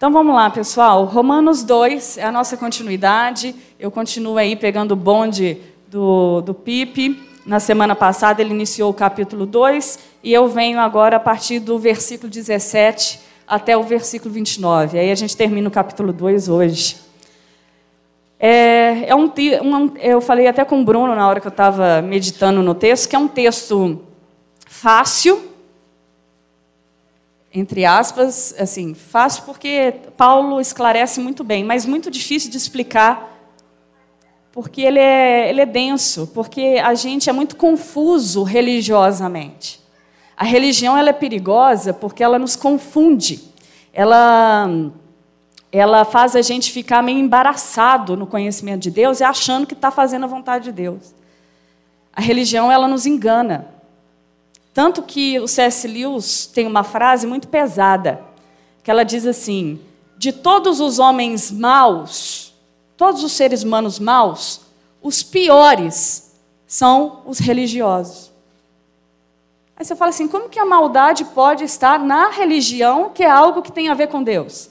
Então vamos lá, pessoal. Romanos 2 é a nossa continuidade. Eu continuo aí pegando o bonde do, do Pipe. Na semana passada ele iniciou o capítulo 2 e eu venho agora a partir do versículo 17 até o versículo 29. Aí a gente termina o capítulo 2 hoje. É, é um, um, eu falei até com o Bruno na hora que eu estava meditando no texto, que é um texto fácil, entre aspas, assim, fácil porque Paulo esclarece muito bem, mas muito difícil de explicar, porque ele é, ele é denso, porque a gente é muito confuso religiosamente. A religião ela é perigosa porque ela nos confunde, ela, ela faz a gente ficar meio embaraçado no conhecimento de Deus e achando que está fazendo a vontade de Deus. A religião ela nos engana. Tanto que o C.S. Lewis tem uma frase muito pesada, que ela diz assim: de todos os homens maus, todos os seres humanos maus, os piores são os religiosos. Aí você fala assim: como que a maldade pode estar na religião, que é algo que tem a ver com Deus?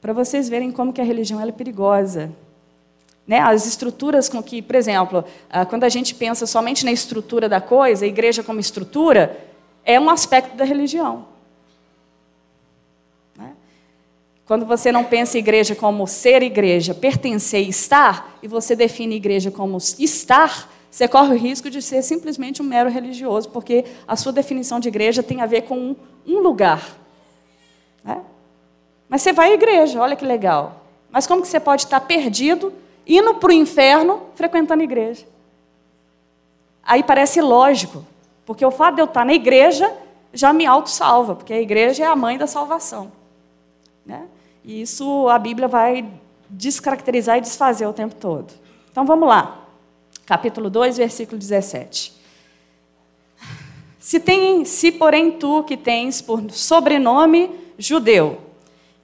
Para vocês verem como que a religião é perigosa. Né? As estruturas com que, por exemplo, ah, quando a gente pensa somente na estrutura da coisa, a igreja como estrutura, é um aspecto da religião. Né? Quando você não pensa igreja como ser igreja, pertencer e estar, e você define igreja como estar, você corre o risco de ser simplesmente um mero religioso, porque a sua definição de igreja tem a ver com um lugar. Né? Mas você vai à igreja, olha que legal. Mas como que você pode estar perdido indo para o inferno frequentando a igreja. Aí parece lógico, porque o fato de eu estar na igreja já me auto-salva, porque a igreja é a mãe da salvação. Né? E isso a Bíblia vai descaracterizar e desfazer o tempo todo. Então vamos lá. Capítulo 2, versículo 17. Se, tem, se porém tu que tens por sobrenome judeu,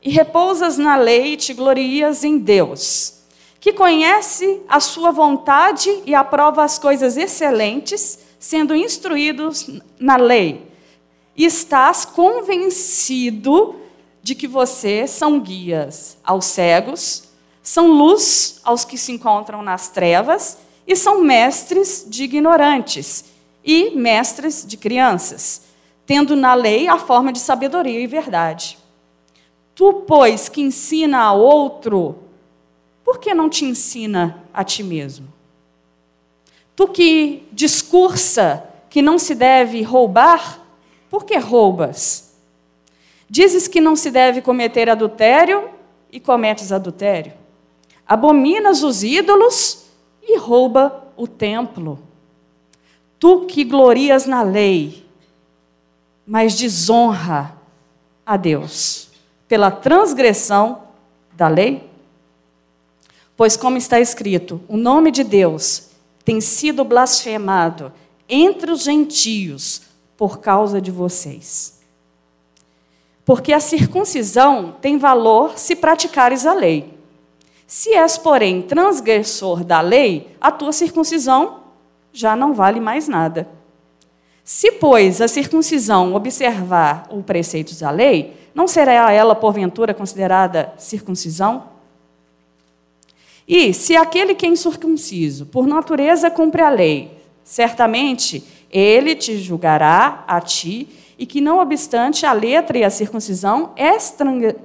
e repousas na lei e te glorias em Deus, que conhece a sua vontade e aprova as coisas excelentes, sendo instruídos na lei. E estás convencido de que vocês são guias aos cegos, são luz aos que se encontram nas trevas e são mestres de ignorantes e mestres de crianças, tendo na lei a forma de sabedoria e verdade. Tu, pois, que ensina a outro por que não te ensina a ti mesmo? Tu que discursa que não se deve roubar, por que roubas? Dizes que não se deve cometer adultério e cometes adultério. Abominas os ídolos e rouba o templo. Tu que glorias na lei, mas desonra a Deus pela transgressão da lei? Pois, como está escrito, o nome de Deus tem sido blasfemado entre os gentios por causa de vocês. Porque a circuncisão tem valor se praticares a lei. Se és, porém, transgressor da lei, a tua circuncisão já não vale mais nada. Se, pois, a circuncisão observar os preceitos da lei, não será ela, porventura, considerada circuncisão? E se aquele que é incircunciso, por natureza, cumpre a lei, certamente ele te julgará a ti, e que, não obstante a letra e a circuncisão, és,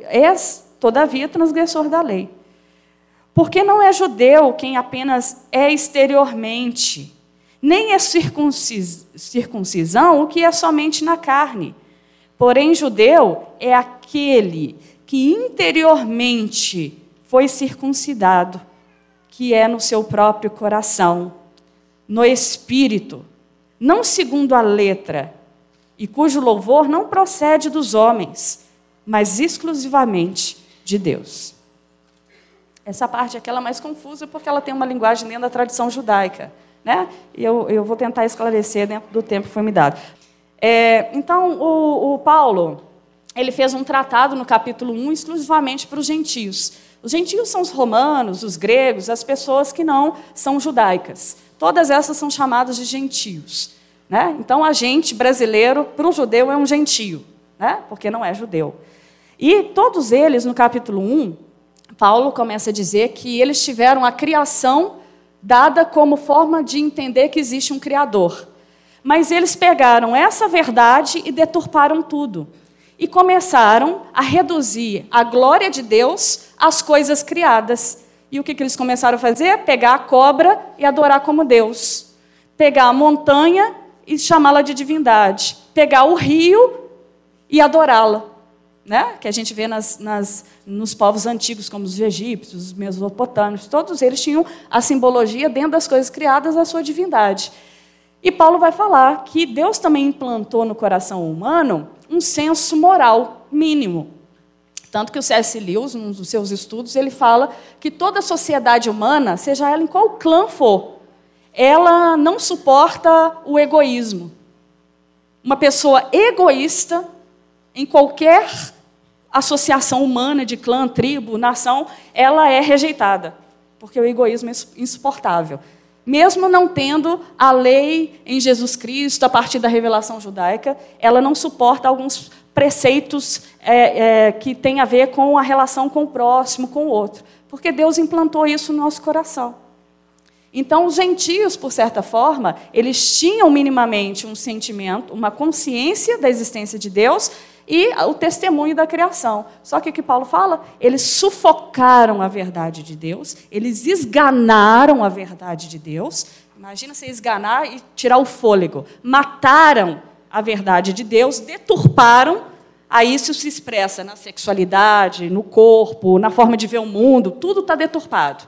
és todavia transgressor da lei. Porque não é judeu quem apenas é exteriormente, nem é circuncisão o que é somente na carne. Porém, judeu é aquele que interiormente foi circuncidado que é no seu próprio coração, no espírito, não segundo a letra, e cujo louvor não procede dos homens, mas exclusivamente de Deus. Essa parte é mais confusa porque ela tem uma linguagem dentro da tradição judaica. Né? E eu, eu vou tentar esclarecer dentro do tempo que foi me dado. É, então, o, o Paulo, ele fez um tratado no capítulo 1 exclusivamente para os gentios. Os gentios são os romanos, os gregos, as pessoas que não são judaicas. Todas essas são chamadas de gentios. Né? Então, a gente brasileiro, para o judeu, é um gentio, né? porque não é judeu. E todos eles, no capítulo 1, Paulo começa a dizer que eles tiveram a criação dada como forma de entender que existe um Criador. Mas eles pegaram essa verdade e deturparam tudo. E começaram a reduzir a glória de Deus às coisas criadas. E o que, que eles começaram a fazer? Pegar a cobra e adorar como Deus. Pegar a montanha e chamá-la de divindade. Pegar o rio e adorá-la. Né? Que a gente vê nas, nas, nos povos antigos, como os egípcios, os mesopotâmios, todos eles tinham a simbologia dentro das coisas criadas a sua divindade. E Paulo vai falar que Deus também implantou no coração humano um senso moral mínimo. Tanto que o C.S. Lewis, num dos seus estudos, ele fala que toda sociedade humana, seja ela em qual clã for, ela não suporta o egoísmo. Uma pessoa egoísta, em qualquer associação humana de clã, tribo, nação, ela é rejeitada, porque o egoísmo é insuportável mesmo não tendo a lei em Jesus Cristo, a partir da revelação judaica, ela não suporta alguns preceitos é, é, que têm a ver com a relação com o próximo, com o outro, porque Deus implantou isso no nosso coração. Então, os gentios, por certa forma, eles tinham minimamente um sentimento, uma consciência da existência de Deus, e o testemunho da criação. Só que o que Paulo fala? Eles sufocaram a verdade de Deus, eles esganaram a verdade de Deus. Imagina você esganar e tirar o fôlego. Mataram a verdade de Deus, deturparam. Aí isso se expressa na sexualidade, no corpo, na forma de ver o mundo, tudo está deturpado.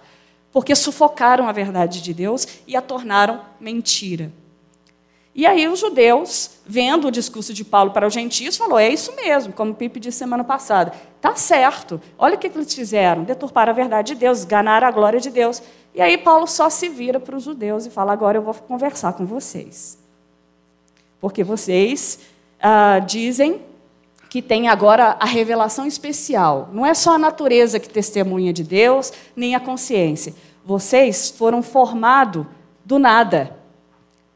Porque sufocaram a verdade de Deus e a tornaram mentira. E aí os judeus, vendo o discurso de Paulo para os gentios, falou: é isso mesmo, como o Pipe disse semana passada. Está certo. Olha o que eles fizeram: deturpar a verdade de Deus, ganar a glória de Deus. E aí Paulo só se vira para os judeus e fala: agora eu vou conversar com vocês. Porque vocês ah, dizem que tem agora a revelação especial. Não é só a natureza que testemunha de Deus, nem a consciência. Vocês foram formados do nada.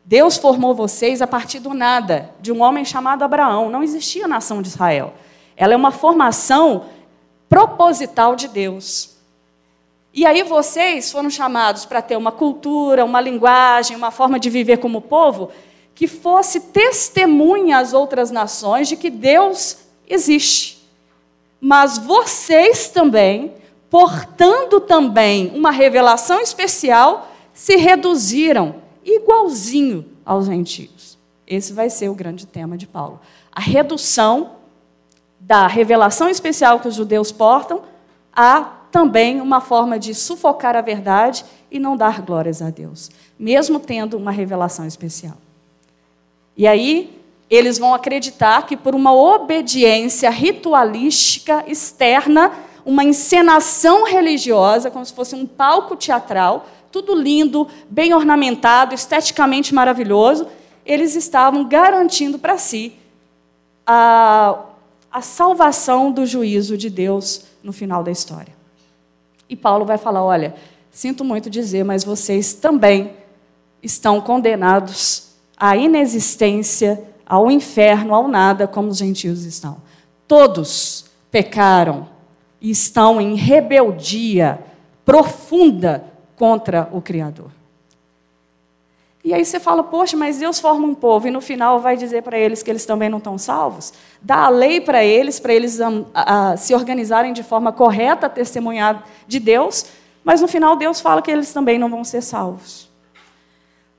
Deus formou vocês a partir do nada, de um homem chamado Abraão. Não existia nação de Israel. Ela é uma formação proposital de Deus. E aí vocês foram chamados para ter uma cultura, uma linguagem, uma forma de viver como povo que fosse testemunha às outras nações de que Deus existe. Mas vocês também, portando também uma revelação especial, se reduziram igualzinho aos gentios. Esse vai ser o grande tema de Paulo. A redução da revelação especial que os judeus portam a também uma forma de sufocar a verdade e não dar glórias a Deus, mesmo tendo uma revelação especial. E aí, eles vão acreditar que por uma obediência ritualística externa, uma encenação religiosa, como se fosse um palco teatral, tudo lindo, bem ornamentado, esteticamente maravilhoso, eles estavam garantindo para si a, a salvação do juízo de Deus no final da história. E Paulo vai falar: olha, sinto muito dizer, mas vocês também estão condenados à inexistência, ao inferno, ao nada, como os gentios estão. Todos pecaram e estão em rebeldia profunda contra o Criador. E aí você fala, poxa, mas Deus forma um povo e no final vai dizer para eles que eles também não estão salvos? Dá a lei para eles, para eles um, a, se organizarem de forma correta, testemunhar de Deus, mas no final Deus fala que eles também não vão ser salvos.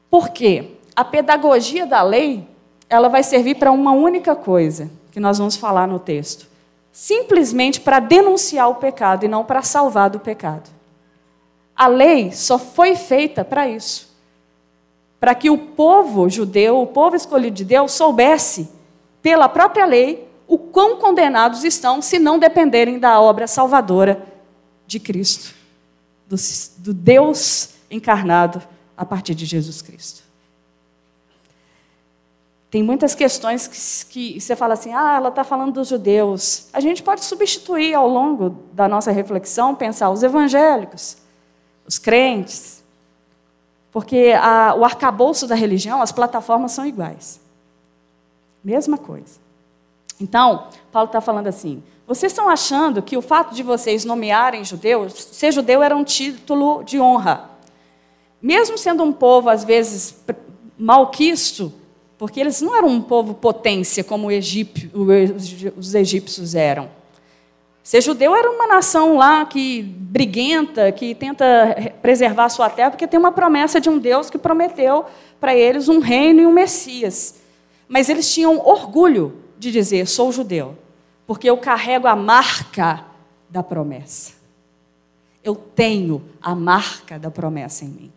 Por quê? A pedagogia da lei, ela vai servir para uma única coisa, que nós vamos falar no texto. Simplesmente para denunciar o pecado e não para salvar do pecado. A lei só foi feita para isso. Para que o povo judeu, o povo escolhido de Deus, soubesse, pela própria lei, o quão condenados estão se não dependerem da obra salvadora de Cristo, do, do Deus encarnado a partir de Jesus Cristo. Tem muitas questões que, que, você fala assim, ah, ela está falando dos judeus. A gente pode substituir ao longo da nossa reflexão, pensar os evangélicos os crentes, porque a, o arcabouço da religião, as plataformas são iguais. Mesma coisa. Então, Paulo está falando assim: vocês estão achando que o fato de vocês nomearem judeus, ser judeu era um título de honra. Mesmo sendo um povo, às vezes, malquisto, porque eles não eram um povo potência como os egípcios eram. Ser judeu era uma nação lá que briguenta, que tenta preservar a sua terra, porque tem uma promessa de um Deus que prometeu para eles um reino e um Messias. Mas eles tinham orgulho de dizer: sou judeu, porque eu carrego a marca da promessa. Eu tenho a marca da promessa em mim.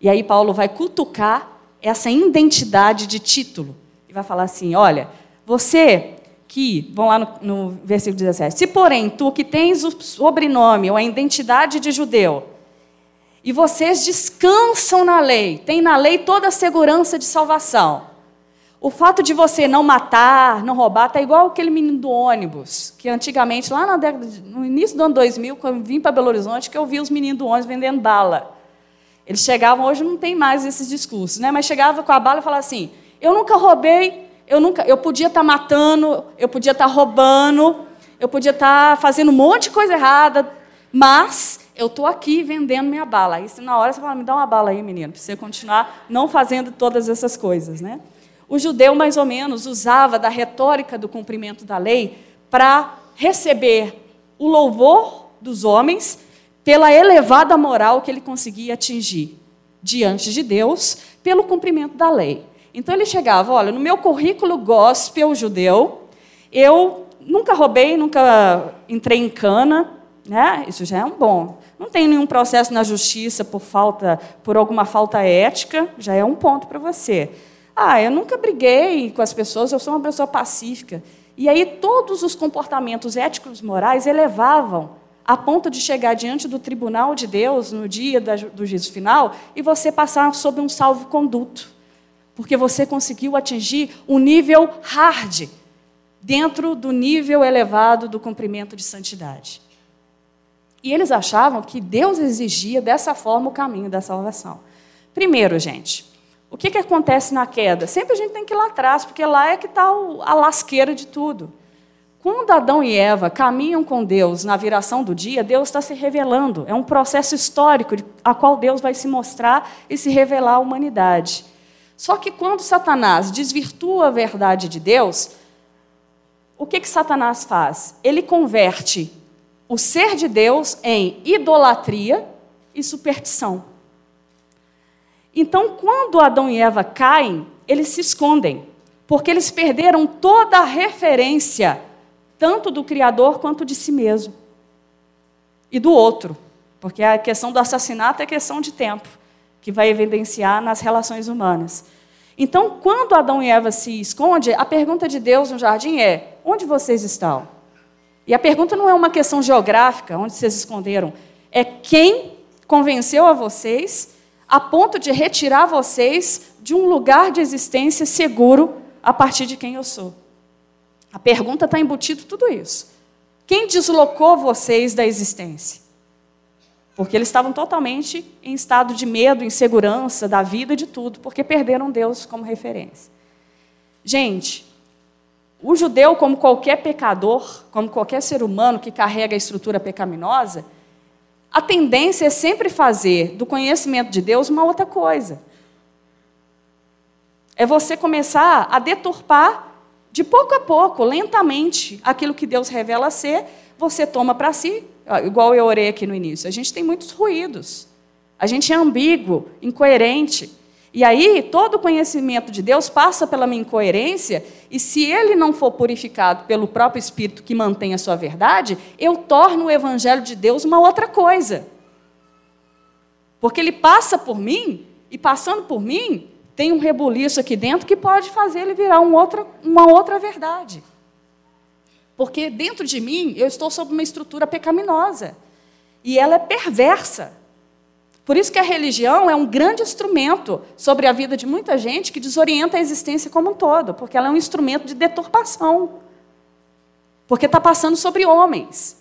E aí Paulo vai cutucar essa identidade de título. E vai falar assim: olha, você que, vão lá no, no versículo 17: se porém tu que tens o sobrenome ou a identidade de judeu, e vocês descansam na lei, tem na lei toda a segurança de salvação. O fato de você não matar, não roubar, está igual aquele menino do ônibus, que antigamente, lá década no início do ano 2000, quando eu vim para Belo Horizonte, que eu vi os meninos do ônibus vendendo bala. Eles chegavam, hoje não tem mais esses discursos, né? mas chegava com a bala e falava assim: eu nunca roubei, eu nunca, eu podia estar tá matando, eu podia estar tá roubando, eu podia estar tá fazendo um monte de coisa errada, mas eu estou aqui vendendo minha bala. Aí na hora você fala, me dá uma bala aí, menino, para você continuar não fazendo todas essas coisas, né? O judeu mais ou menos usava da retórica do cumprimento da lei para receber o louvor dos homens pela elevada moral que ele conseguia atingir diante de Deus pelo cumprimento da lei. Então ele chegava, olha, no meu currículo gospel judeu, eu nunca roubei, nunca entrei em cana, né? Isso já é um bom. Não tem nenhum processo na justiça por falta, por alguma falta ética, já é um ponto para você. Ah, eu nunca briguei com as pessoas, eu sou uma pessoa pacífica. E aí todos os comportamentos éticos morais elevavam a ponto de chegar diante do tribunal de Deus no dia do juízo final e você passar sob um salvo-conduto. Porque você conseguiu atingir um nível hard dentro do nível elevado do cumprimento de santidade. E eles achavam que Deus exigia dessa forma o caminho da salvação. Primeiro, gente, o que, que acontece na queda? Sempre a gente tem que ir lá atrás, porque lá é que está a lasqueira de tudo. Quando Adão e Eva caminham com Deus na viração do dia, Deus está se revelando. É um processo histórico a qual Deus vai se mostrar e se revelar à humanidade. Só que quando Satanás desvirtua a verdade de Deus, o que, que Satanás faz? Ele converte o ser de Deus em idolatria e superstição. Então, quando Adão e Eva caem, eles se escondem, porque eles perderam toda a referência tanto do Criador quanto de si mesmo. E do outro, porque a questão do assassinato é questão de tempo, que vai evidenciar nas relações humanas. Então, quando Adão e Eva se escondem, a pergunta de Deus no jardim é: onde vocês estão? E a pergunta não é uma questão geográfica, onde vocês esconderam, é quem convenceu a vocês a ponto de retirar vocês de um lugar de existência seguro a partir de quem eu sou. A pergunta está embutido tudo isso. Quem deslocou vocês da existência? Porque eles estavam totalmente em estado de medo, insegurança da vida, de tudo, porque perderam Deus como referência. Gente, o judeu, como qualquer pecador, como qualquer ser humano que carrega a estrutura pecaminosa, a tendência é sempre fazer do conhecimento de Deus uma outra coisa. É você começar a deturpar de pouco a pouco, lentamente, aquilo que Deus revela ser, você toma para si, igual eu orei aqui no início. A gente tem muitos ruídos. A gente é ambíguo, incoerente. E aí, todo o conhecimento de Deus passa pela minha incoerência, e se ele não for purificado pelo próprio Espírito que mantém a sua verdade, eu torno o Evangelho de Deus uma outra coisa. Porque ele passa por mim, e passando por mim, tem um rebuliço aqui dentro que pode fazer ele virar um outra, uma outra verdade. Porque dentro de mim eu estou sob uma estrutura pecaminosa. E ela é perversa. Por isso que a religião é um grande instrumento sobre a vida de muita gente que desorienta a existência como um todo, porque ela é um instrumento de deturpação. Porque está passando sobre homens.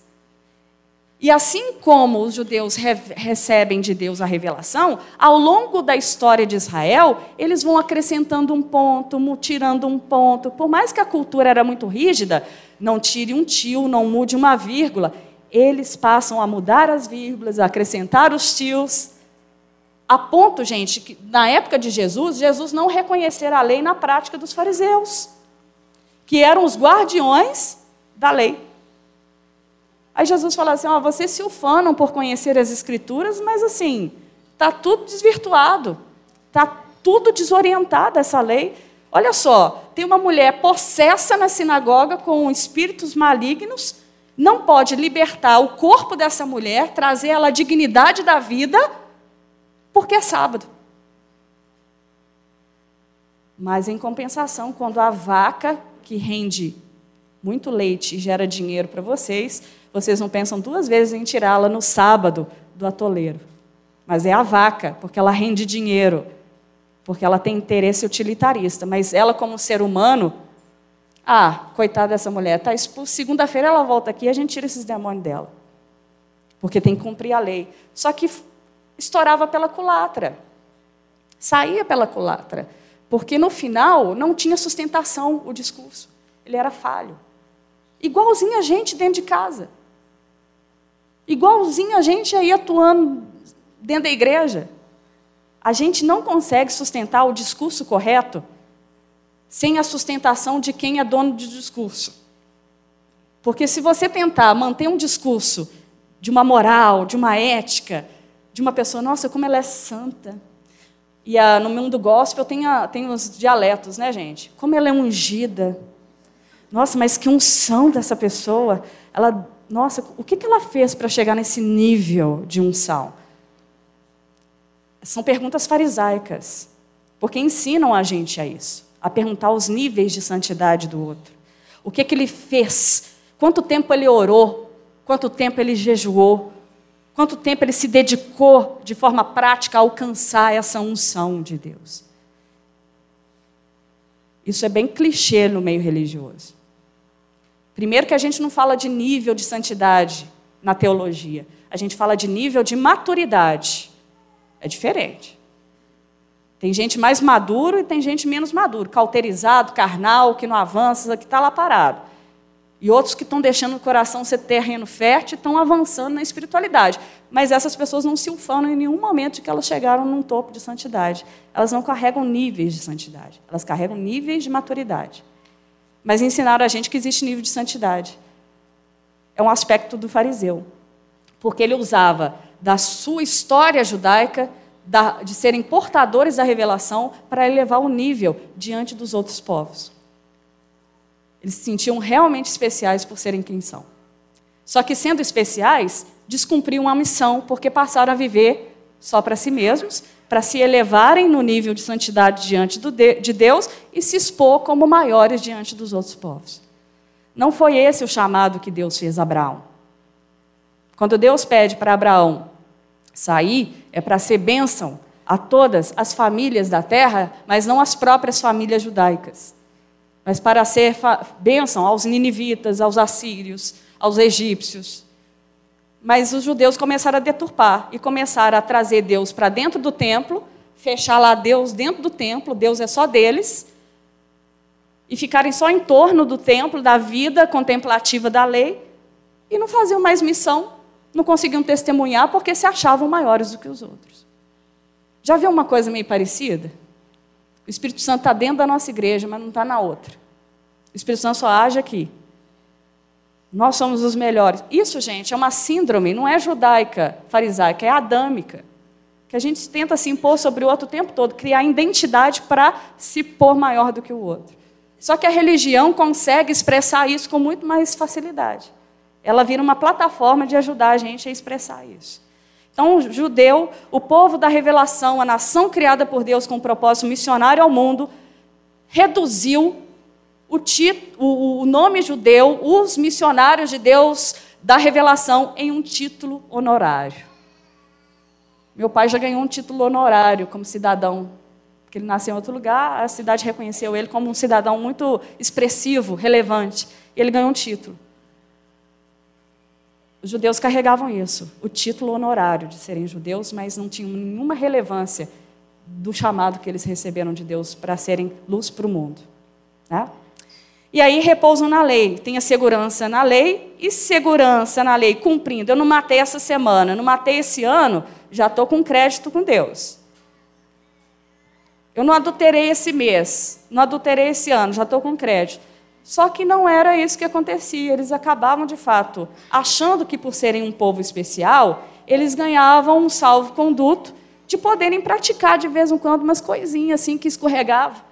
E assim como os judeus re recebem de Deus a revelação, ao longo da história de Israel, eles vão acrescentando um ponto, tirando um ponto. Por mais que a cultura era muito rígida, não tire um tio, não mude uma vírgula. Eles passam a mudar as vírgulas, a acrescentar os tios, a ponto, gente, que na época de Jesus, Jesus não reconhecer a lei na prática dos fariseus, que eram os guardiões da lei. Aí Jesus fala assim: ó, vocês se ufanam por conhecer as Escrituras, mas assim, está tudo desvirtuado, está tudo desorientado essa lei. Olha só, tem uma mulher possessa na sinagoga com espíritos malignos, não pode libertar o corpo dessa mulher, trazer ela a dignidade da vida, porque é sábado. Mas em compensação, quando a vaca que rende muito leite e gera dinheiro para vocês, vocês não pensam duas vezes em tirá-la no sábado do atoleiro. Mas é a vaca, porque ela rende dinheiro, porque ela tem interesse utilitarista. Mas ela, como ser humano, ah, coitada dessa mulher, está expulsa. Segunda-feira ela volta aqui e a gente tira esses demônios dela. Porque tem que cumprir a lei. Só que estourava pela culatra. Saía pela culatra. Porque no final não tinha sustentação o discurso. Ele era falho. Igualzinho a gente dentro de casa. Igualzinho a gente aí atuando dentro da igreja. A gente não consegue sustentar o discurso correto sem a sustentação de quem é dono do discurso. Porque se você tentar manter um discurso de uma moral, de uma ética, de uma pessoa, nossa, como ela é santa. E a, no mundo gospel tem, a, tem os dialetos, né, gente? Como ela é ungida. Nossa, mas que unção dessa pessoa. Ela nossa, o que ela fez para chegar nesse nível de unção? São perguntas farisaicas, porque ensinam a gente a isso, a perguntar os níveis de santidade do outro. O que, que ele fez? Quanto tempo ele orou? Quanto tempo ele jejuou? Quanto tempo ele se dedicou de forma prática a alcançar essa unção de Deus? Isso é bem clichê no meio religioso. Primeiro, que a gente não fala de nível de santidade na teologia, a gente fala de nível de maturidade. É diferente. Tem gente mais maduro e tem gente menos maduro, cauterizado, carnal, que não avança, que está lá parado. E outros que estão deixando o coração ser terreno fértil estão avançando na espiritualidade. Mas essas pessoas não se ufanam em nenhum momento de que elas chegaram num topo de santidade. Elas não carregam níveis de santidade, elas carregam níveis de maturidade mas ensinaram a gente que existe nível de santidade. É um aspecto do fariseu, porque ele usava da sua história judaica, da, de serem portadores da revelação, para elevar o nível diante dos outros povos. Eles se sentiam realmente especiais por serem quem são. Só que, sendo especiais, descumpriam a missão, porque passaram a viver só para si mesmos para se elevarem no nível de santidade diante de Deus e se expor como maiores diante dos outros povos. Não foi esse o chamado que Deus fez a Abraão. Quando Deus pede para Abraão sair, é para ser bênção a todas as famílias da terra, mas não as próprias famílias judaicas. Mas para ser bênção aos ninivitas, aos assírios, aos egípcios, mas os judeus começaram a deturpar e começaram a trazer Deus para dentro do templo, fechar lá Deus dentro do templo, Deus é só deles, e ficarem só em torno do templo, da vida contemplativa da lei, e não faziam mais missão, não conseguiam testemunhar porque se achavam maiores do que os outros. Já viu uma coisa meio parecida? O Espírito Santo está dentro da nossa igreja, mas não está na outra. O Espírito Santo só age aqui. Nós somos os melhores. Isso, gente, é uma síndrome, não é judaica, farisaica, é adâmica. Que a gente tenta se impor sobre o outro o tempo todo, criar identidade para se pôr maior do que o outro. Só que a religião consegue expressar isso com muito mais facilidade. Ela vira uma plataforma de ajudar a gente a expressar isso. Então, o judeu, o povo da revelação, a nação criada por Deus com um propósito missionário ao mundo, reduziu o, o, o nome judeu, os missionários de Deus da revelação, em um título honorário. Meu pai já ganhou um título honorário como cidadão, porque ele nasceu em outro lugar, a cidade reconheceu ele como um cidadão muito expressivo, relevante, e ele ganhou um título. Os judeus carregavam isso, o título honorário de serem judeus, mas não tinham nenhuma relevância do chamado que eles receberam de Deus para serem luz para o mundo. Né? E aí repousam na lei. Tem a segurança na lei e segurança na lei cumprindo. Eu não matei essa semana, não matei esse ano, já estou com crédito com Deus. Eu não adulterei esse mês, não adulterei esse ano, já estou com crédito. Só que não era isso que acontecia. Eles acabavam, de fato, achando que, por serem um povo especial, eles ganhavam um salvo-conduto de poderem praticar de vez em quando umas coisinhas assim que escorregavam.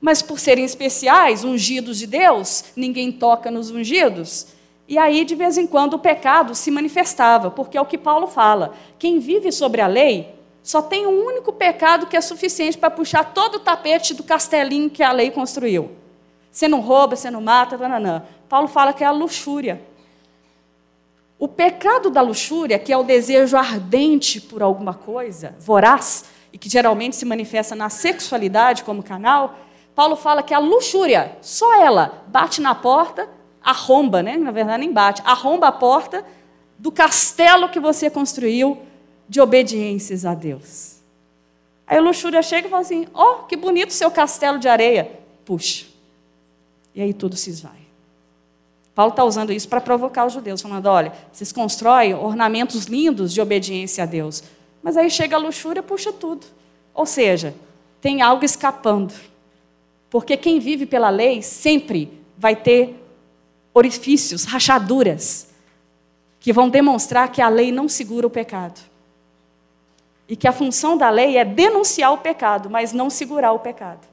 Mas por serem especiais, ungidos de Deus, ninguém toca nos ungidos. E aí, de vez em quando, o pecado se manifestava, porque é o que Paulo fala: quem vive sobre a lei só tem um único pecado que é suficiente para puxar todo o tapete do castelinho que a lei construiu. Você não rouba, você não mata, nananã. Paulo fala que é a luxúria. O pecado da luxúria, que é o desejo ardente por alguma coisa, voraz, e que geralmente se manifesta na sexualidade como canal, Paulo fala que a luxúria, só ela, bate na porta, arromba, né? na verdade nem bate, arromba a porta do castelo que você construiu de obediências a Deus. Aí a luxúria chega e fala assim: Ó, oh, que bonito seu castelo de areia. Puxa. E aí tudo se esvai. Paulo está usando isso para provocar os judeus, falando: olha, vocês constroem ornamentos lindos de obediência a Deus, mas aí chega a luxúria, puxa tudo. Ou seja, tem algo escapando. Porque quem vive pela lei sempre vai ter orifícios, rachaduras, que vão demonstrar que a lei não segura o pecado. E que a função da lei é denunciar o pecado, mas não segurar o pecado.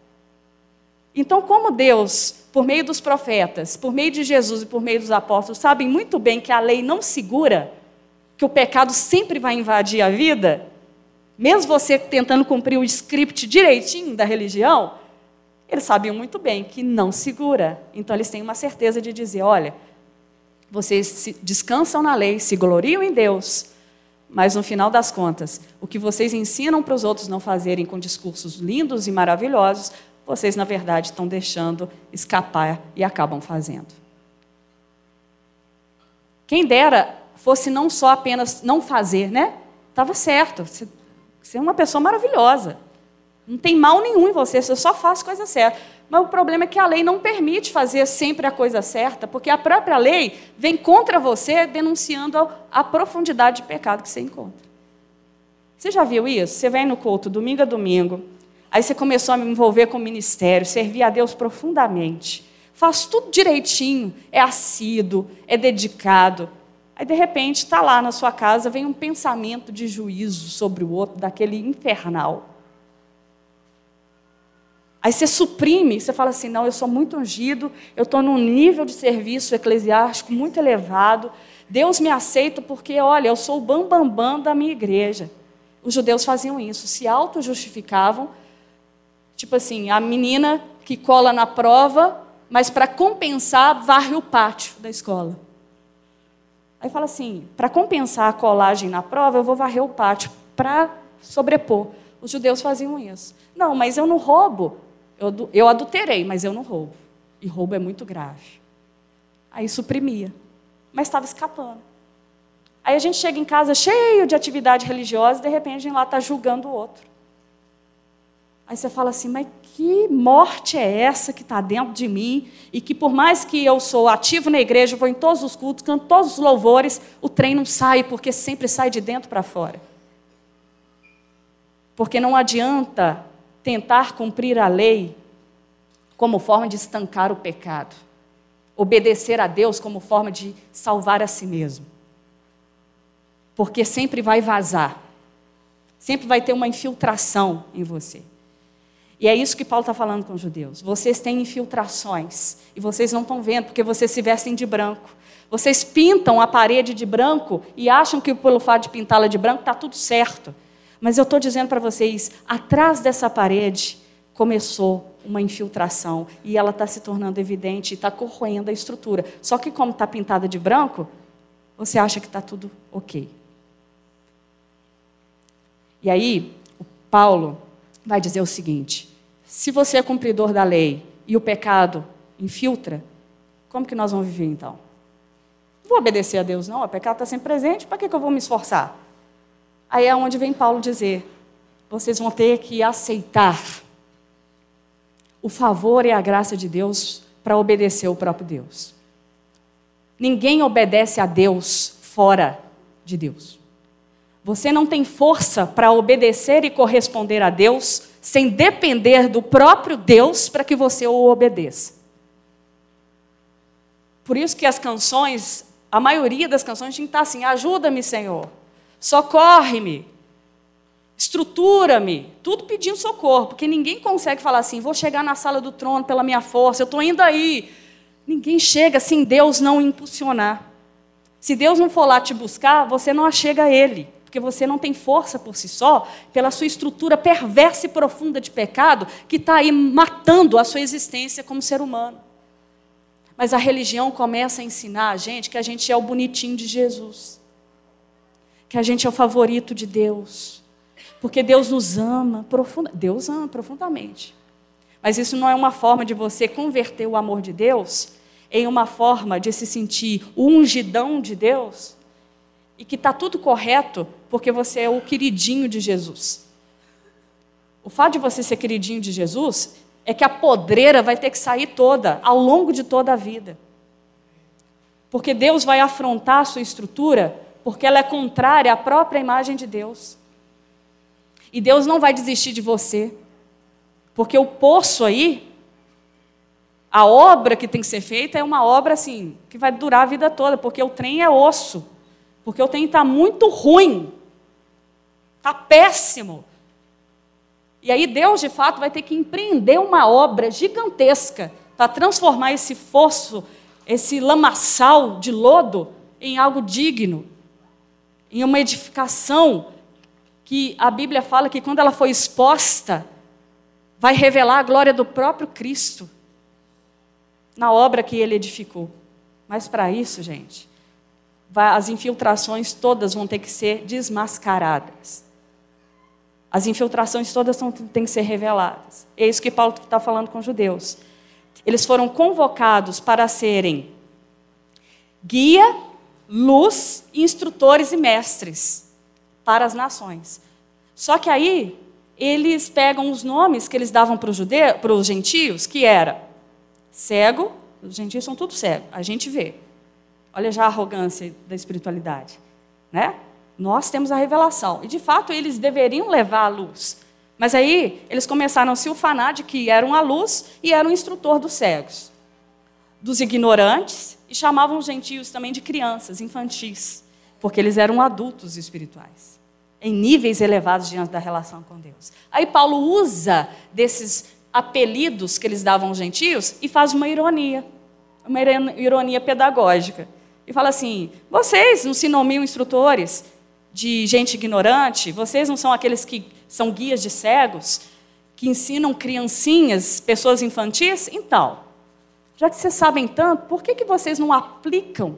Então, como Deus, por meio dos profetas, por meio de Jesus e por meio dos apóstolos, sabem muito bem que a lei não segura, que o pecado sempre vai invadir a vida, mesmo você tentando cumprir o script direitinho da religião, eles sabiam muito bem que não segura. Então, eles têm uma certeza de dizer: olha, vocês descansam na lei, se gloriam em Deus, mas no final das contas, o que vocês ensinam para os outros não fazerem com discursos lindos e maravilhosos, vocês, na verdade, estão deixando escapar e acabam fazendo. Quem dera fosse não só apenas não fazer, né? Estava certo. Você é uma pessoa maravilhosa. Não tem mal nenhum em você, você só faz coisa certa. Mas o problema é que a lei não permite fazer sempre a coisa certa, porque a própria lei vem contra você denunciando a profundidade de pecado que você encontra. Você já viu isso? Você vem no culto domingo a domingo, Aí você começou a me envolver com o ministério, servir a Deus profundamente. Faz tudo direitinho, é assíduo, é dedicado. Aí, de repente, está lá na sua casa, vem um pensamento de juízo sobre o outro, daquele infernal. Aí você suprime, você fala assim: não, eu sou muito ungido, eu estou num nível de serviço eclesiástico muito elevado, Deus me aceita porque, olha, eu sou o bambambam bam, bam da minha igreja. Os judeus faziam isso, se auto-justificavam Tipo assim, a menina que cola na prova, mas para compensar, varre o pátio da escola. Aí fala assim: para compensar a colagem na prova, eu vou varrer o pátio para sobrepor. Os judeus faziam isso. Não, mas eu não roubo. Eu, eu adulterei, mas eu não roubo. E roubo é muito grave. Aí suprimia. Mas estava escapando. Aí a gente chega em casa cheio de atividade religiosa e de repente a gente lá está julgando o outro. Aí você fala assim, mas que morte é essa que está dentro de mim e que por mais que eu sou ativo na igreja, vou em todos os cultos, canto todos os louvores, o trem não sai porque sempre sai de dentro para fora. Porque não adianta tentar cumprir a lei como forma de estancar o pecado, obedecer a Deus como forma de salvar a si mesmo. Porque sempre vai vazar, sempre vai ter uma infiltração em você. E é isso que Paulo está falando com os judeus. Vocês têm infiltrações e vocês não estão vendo porque vocês se vestem de branco. Vocês pintam a parede de branco e acham que pelo fato de pintá-la de branco está tudo certo. Mas eu estou dizendo para vocês, atrás dessa parede começou uma infiltração e ela está se tornando evidente está corroendo a estrutura. Só que como está pintada de branco, você acha que está tudo ok. E aí, o Paulo vai dizer o seguinte: se você é cumpridor da lei e o pecado infiltra, como que nós vamos viver então? Não vou obedecer a Deus, não, o pecado está sempre presente, para que, que eu vou me esforçar? Aí é onde vem Paulo dizer: vocês vão ter que aceitar o favor e a graça de Deus para obedecer o próprio Deus. Ninguém obedece a Deus fora de Deus. Você não tem força para obedecer e corresponder a Deus sem depender do próprio Deus para que você o obedeça. Por isso que as canções, a maioria das canções tinha que estar assim: ajuda-me, Senhor, socorre-me, estrutura-me, tudo pedindo socorro, porque ninguém consegue falar assim: vou chegar na sala do trono pela minha força, eu estou indo aí. Ninguém chega sem Deus não impulsionar. Se Deus não for lá te buscar, você não chega a Ele, porque você não tem força por si só, pela sua estrutura perversa e profunda de pecado, que está aí matando a sua existência como ser humano. Mas a religião começa a ensinar a gente que a gente é o bonitinho de Jesus, que a gente é o favorito de Deus, porque Deus nos ama profundamente. Deus ama profundamente. Mas isso não é uma forma de você converter o amor de Deus em uma forma de se sentir ungidão de Deus e que está tudo correto porque você é o queridinho de Jesus. O fato de você ser queridinho de Jesus é que a podreira vai ter que sair toda, ao longo de toda a vida. Porque Deus vai afrontar a sua estrutura porque ela é contrária à própria imagem de Deus. E Deus não vai desistir de você. Porque o poço aí, a obra que tem que ser feita é uma obra assim, que vai durar a vida toda, porque o trem é osso. Porque o trem está muito ruim. Está péssimo. E aí Deus, de fato, vai ter que empreender uma obra gigantesca para transformar esse fosso, esse lamaçal de lodo, em algo digno, em uma edificação que a Bíblia fala que quando ela foi exposta, vai revelar a glória do próprio Cristo na obra que ele edificou. Mas para isso, gente, as infiltrações todas vão ter que ser desmascaradas. As infiltrações todas têm que ser reveladas. É isso que Paulo está falando com os judeus. Eles foram convocados para serem guia, luz, instrutores e mestres para as nações. Só que aí eles pegam os nomes que eles davam para os, judeus, para os gentios, que era cego, os gentios são tudo cego, a gente vê. Olha já a arrogância da espiritualidade, né? Nós temos a revelação. E de fato eles deveriam levar a luz. Mas aí eles começaram a se ufanar de que eram a luz e eram o instrutor dos cegos, dos ignorantes, chamavam os gentios também de crianças, infantis, porque eles eram adultos espirituais, em níveis elevados diante da relação com Deus. Aí Paulo usa desses apelidos que eles davam aos gentios e faz uma ironia, uma ironia pedagógica. E fala assim: vocês não se nomeiam instrutores, de gente ignorante? Vocês não são aqueles que são guias de cegos, que ensinam criancinhas, pessoas infantis? Então, já que vocês sabem tanto, por que, que vocês não aplicam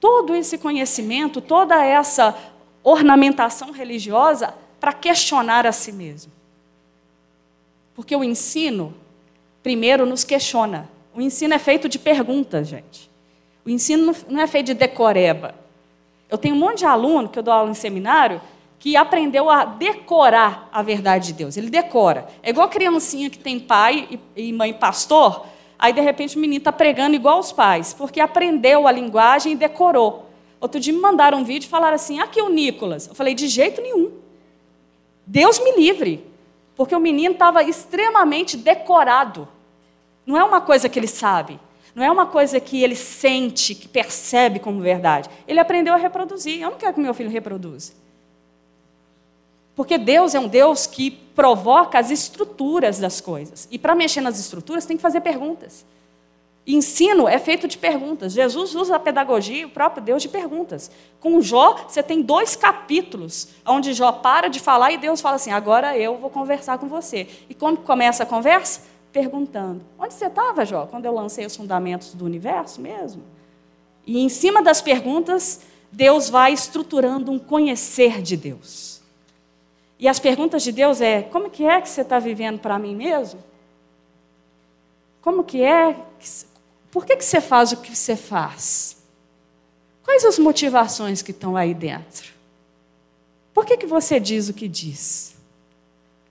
todo esse conhecimento, toda essa ornamentação religiosa para questionar a si mesmo? Porque o ensino, primeiro, nos questiona. O ensino é feito de perguntas, gente. O ensino não é feito de decoreba. Eu tenho um monte de aluno que eu dou aula em seminário que aprendeu a decorar a verdade de Deus. Ele decora. É igual criancinha que tem pai e mãe pastor, aí de repente o menino está pregando igual os pais, porque aprendeu a linguagem e decorou. Outro dia me mandaram um vídeo e falaram assim: aqui o Nicolas. Eu falei: de jeito nenhum. Deus me livre. Porque o menino estava extremamente decorado. Não é uma coisa que ele sabe. Não é uma coisa que ele sente, que percebe como verdade. Ele aprendeu a reproduzir. Eu não quero que meu filho reproduza. Porque Deus é um Deus que provoca as estruturas das coisas. E para mexer nas estruturas tem que fazer perguntas. Ensino é feito de perguntas. Jesus usa a pedagogia, o próprio Deus, de perguntas. Com Jó, você tem dois capítulos onde Jó para de falar e Deus fala assim: agora eu vou conversar com você. E quando começa a conversa? perguntando: onde você estava, Jó, quando eu lancei os fundamentos do universo mesmo? E em cima das perguntas, Deus vai estruturando um conhecer de Deus. E as perguntas de Deus é: como que é que você está vivendo para mim mesmo? Como que é? Por que, que você faz o que você faz? Quais as motivações que estão aí dentro? Por que, que você diz o que diz?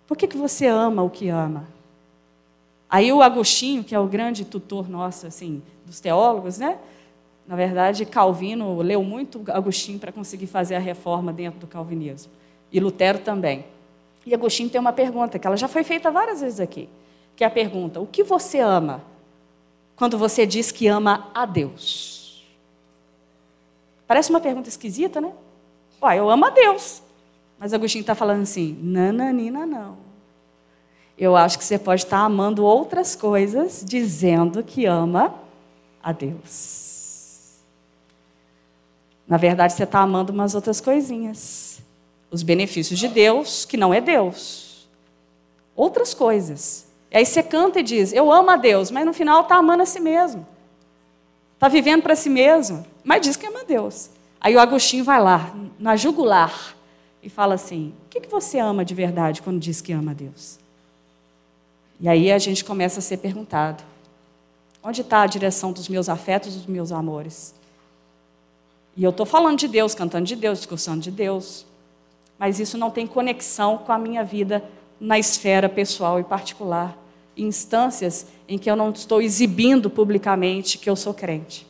Por que, que você ama o que ama? Aí o Agostinho, que é o grande tutor nosso, assim, dos teólogos, né? Na verdade, Calvino leu muito Agostinho para conseguir fazer a reforma dentro do calvinismo. E Lutero também. E Agostinho tem uma pergunta, que ela já foi feita várias vezes aqui, que é a pergunta: o que você ama quando você diz que ama a Deus? Parece uma pergunta esquisita, né? Ué, eu amo a Deus. Mas Agostinho está falando assim: nananina, não. Eu acho que você pode estar amando outras coisas dizendo que ama a Deus. Na verdade, você está amando umas outras coisinhas. Os benefícios de Deus, que não é Deus. Outras coisas. E aí você canta e diz: Eu amo a Deus, mas no final está amando a si mesmo. Está vivendo para si mesmo, mas diz que ama a Deus. Aí o Agostinho vai lá, na jugular, e fala assim: O que, que você ama de verdade quando diz que ama a Deus? E aí a gente começa a ser perguntado: onde está a direção dos meus afetos, dos meus amores? E eu estou falando de Deus, cantando de Deus, discussando de Deus, mas isso não tem conexão com a minha vida na esfera pessoal e particular, instâncias em que eu não estou exibindo publicamente que eu sou crente.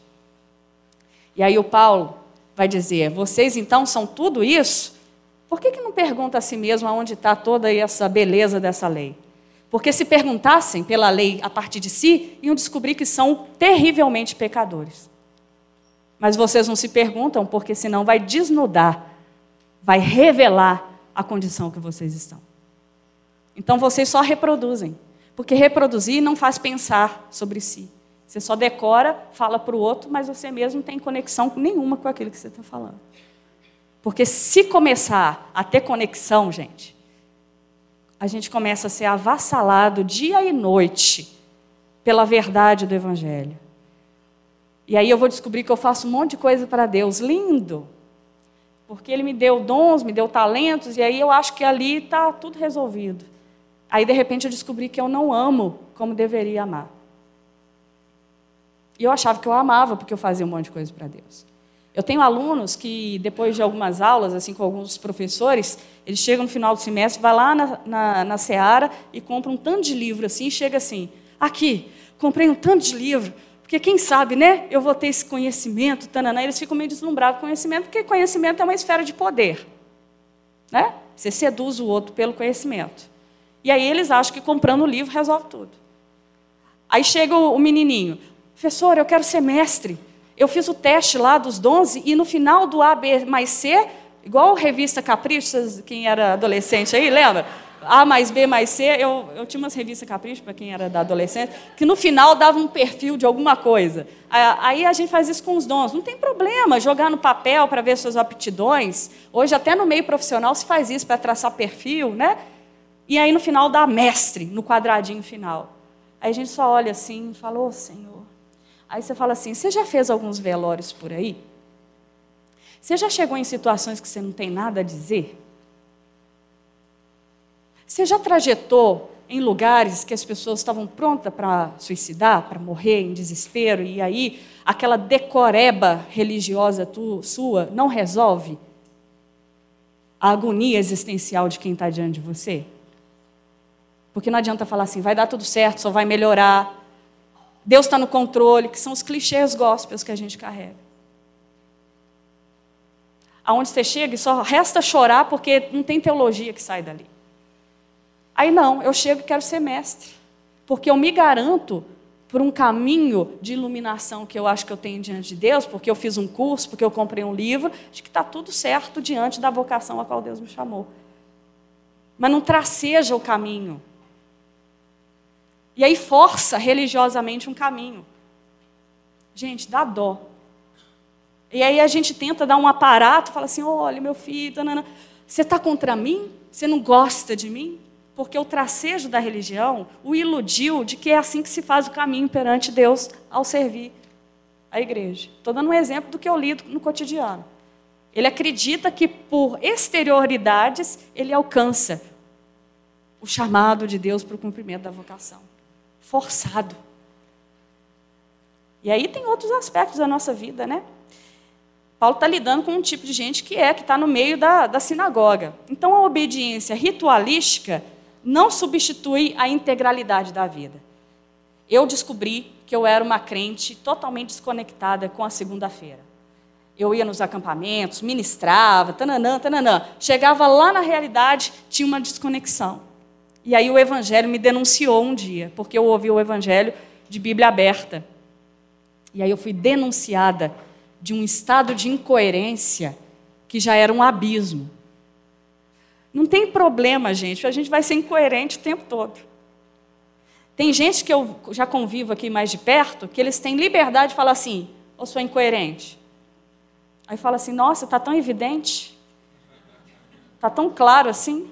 E aí o Paulo vai dizer: vocês então são tudo isso? Por que, que não pergunta a si mesmo aonde está toda essa beleza dessa lei? Porque se perguntassem pela lei a partir de si, iam descobrir que são terrivelmente pecadores. Mas vocês não se perguntam, porque senão vai desnudar, vai revelar a condição que vocês estão. Então vocês só reproduzem. Porque reproduzir não faz pensar sobre si. Você só decora, fala para o outro, mas você mesmo não tem conexão nenhuma com aquilo que você está falando. Porque se começar a ter conexão, gente, a gente começa a ser avassalado dia e noite pela verdade do Evangelho. E aí eu vou descobrir que eu faço um monte de coisa para Deus, lindo, porque Ele me deu dons, me deu talentos, e aí eu acho que ali está tudo resolvido. Aí de repente eu descobri que eu não amo como deveria amar. E eu achava que eu amava porque eu fazia um monte de coisa para Deus. Eu tenho alunos que, depois de algumas aulas, assim, com alguns professores, eles chegam no final do semestre, vai lá na, na, na Seara e compram um tanto de livro assim, e chega assim, aqui, comprei um tanto de livro, porque quem sabe, né, eu vou ter esse conhecimento, tanana, eles ficam meio deslumbrados com conhecimento, porque conhecimento é uma esfera de poder. Né? Você seduz o outro pelo conhecimento. E aí eles acham que comprando o livro resolve tudo. Aí chega o menininho, professor, eu quero ser mestre. Eu fiz o teste lá dos 11 e no final do A, B mais C, igual revista Capricho, quem era adolescente aí, lembra? A mais B mais C, eu, eu tinha umas revistas Capricho, para quem era da adolescência, que no final dava um perfil de alguma coisa. Aí a gente faz isso com os dons. Não tem problema jogar no papel para ver suas aptidões. Hoje, até no meio profissional, se faz isso para traçar perfil, né? E aí no final dá mestre, no quadradinho final. Aí a gente só olha assim e fala, ô oh, Senhor, Aí você fala assim: você já fez alguns velórios por aí? Você já chegou em situações que você não tem nada a dizer? Você já trajetou em lugares que as pessoas estavam prontas para suicidar, para morrer em desespero, e aí aquela decoreba religiosa tu, sua não resolve a agonia existencial de quem está diante de você? Porque não adianta falar assim, vai dar tudo certo, só vai melhorar. Deus está no controle, que são os clichês gospels que a gente carrega. Aonde você chega e só resta chorar porque não tem teologia que sai dali. Aí não, eu chego e quero ser mestre. Porque eu me garanto por um caminho de iluminação que eu acho que eu tenho diante de Deus, porque eu fiz um curso, porque eu comprei um livro, de que está tudo certo diante da vocação a qual Deus me chamou. Mas não traceja o caminho. E aí força religiosamente um caminho. Gente, dá dó. E aí a gente tenta dar um aparato, fala assim: olha, meu filho, você está contra mim? Você não gosta de mim? Porque o tracejo da religião o iludiu de que é assim que se faz o caminho perante Deus ao servir a igreja. Estou dando um exemplo do que eu lido no cotidiano. Ele acredita que por exterioridades ele alcança o chamado de Deus para o cumprimento da vocação forçado. E aí tem outros aspectos da nossa vida, né? Paulo está lidando com um tipo de gente que é, que está no meio da, da sinagoga. Então a obediência ritualística não substitui a integralidade da vida. eu descobri que eu era uma crente totalmente desconectada com a segunda-feira. Eu ia nos acampamentos, ministrava, tananã, tananã. Chegava lá na realidade, tinha uma desconexão. E aí o evangelho me denunciou um dia, porque eu ouvi o evangelho de Bíblia aberta. E aí eu fui denunciada de um estado de incoerência que já era um abismo. Não tem problema, gente, a gente vai ser incoerente o tempo todo. Tem gente que eu já convivo aqui mais de perto, que eles têm liberdade de falar assim, ou sou incoerente. Aí fala assim, nossa, está tão evidente, está tão claro assim.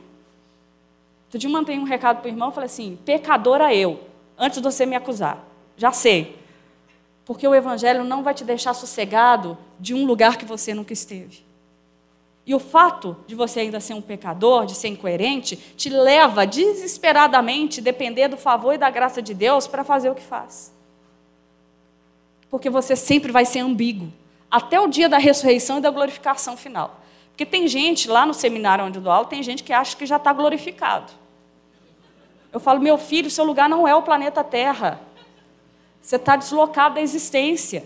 Outro dia eu mandei um recado para o irmão, falei assim, pecadora eu, antes de você me acusar. Já sei. Porque o evangelho não vai te deixar sossegado de um lugar que você nunca esteve. E o fato de você ainda ser um pecador, de ser incoerente, te leva desesperadamente a depender do favor e da graça de Deus para fazer o que faz. Porque você sempre vai ser ambíguo, até o dia da ressurreição e da glorificação final. Porque tem gente lá no seminário onde eu dou aula, tem gente que acha que já está glorificado. Eu falo, meu filho, seu lugar não é o planeta Terra. Você está deslocado da existência.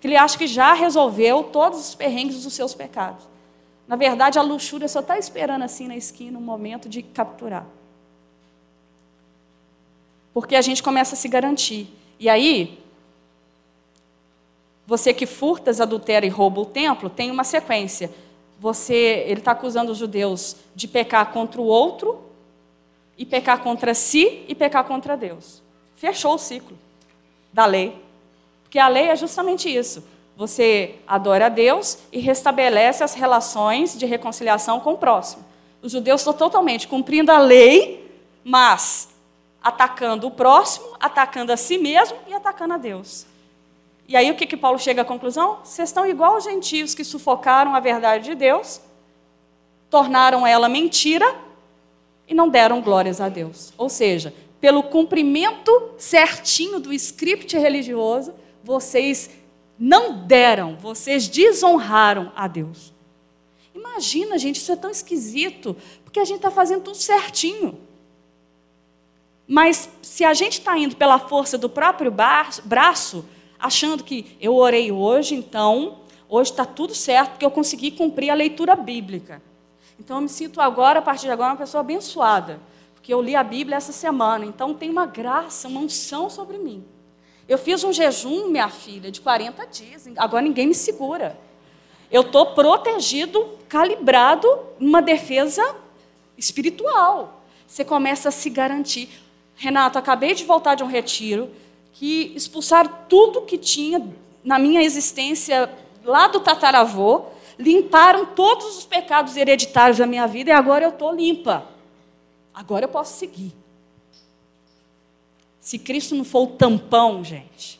Que ele acha que já resolveu todos os perrengues dos seus pecados. Na verdade, a luxúria só está esperando assim na esquina um momento de capturar. Porque a gente começa a se garantir. E aí, você que furtas, adultera e rouba o templo, tem uma sequência. Você, ele está acusando os judeus de pecar contra o outro, e pecar contra si e pecar contra Deus. Fechou o ciclo da lei. Porque a lei é justamente isso você adora a Deus e restabelece as relações de reconciliação com o próximo. Os judeus estão totalmente cumprindo a lei, mas atacando o próximo, atacando a si mesmo e atacando a Deus. E aí o que, que Paulo chega à conclusão? Vocês estão igual os gentios que sufocaram a verdade de Deus, tornaram ela mentira e não deram glórias a Deus. Ou seja, pelo cumprimento certinho do script religioso, vocês não deram, vocês desonraram a Deus. Imagina, gente, isso é tão esquisito, porque a gente está fazendo tudo certinho. Mas se a gente está indo pela força do próprio braço, achando que eu orei hoje, então hoje está tudo certo, porque eu consegui cumprir a leitura bíblica. Então eu me sinto agora, a partir de agora, uma pessoa abençoada, porque eu li a Bíblia essa semana, então tem uma graça, uma unção sobre mim. Eu fiz um jejum, minha filha, de 40 dias. Agora ninguém me segura. Eu estou protegido, calibrado, numa defesa espiritual. Você começa a se garantir. Renato, acabei de voltar de um retiro que expulsaram tudo que tinha na minha existência lá do tataravô, limparam todos os pecados hereditários da minha vida e agora eu estou limpa. Agora eu posso seguir. Se Cristo não for o tampão, gente.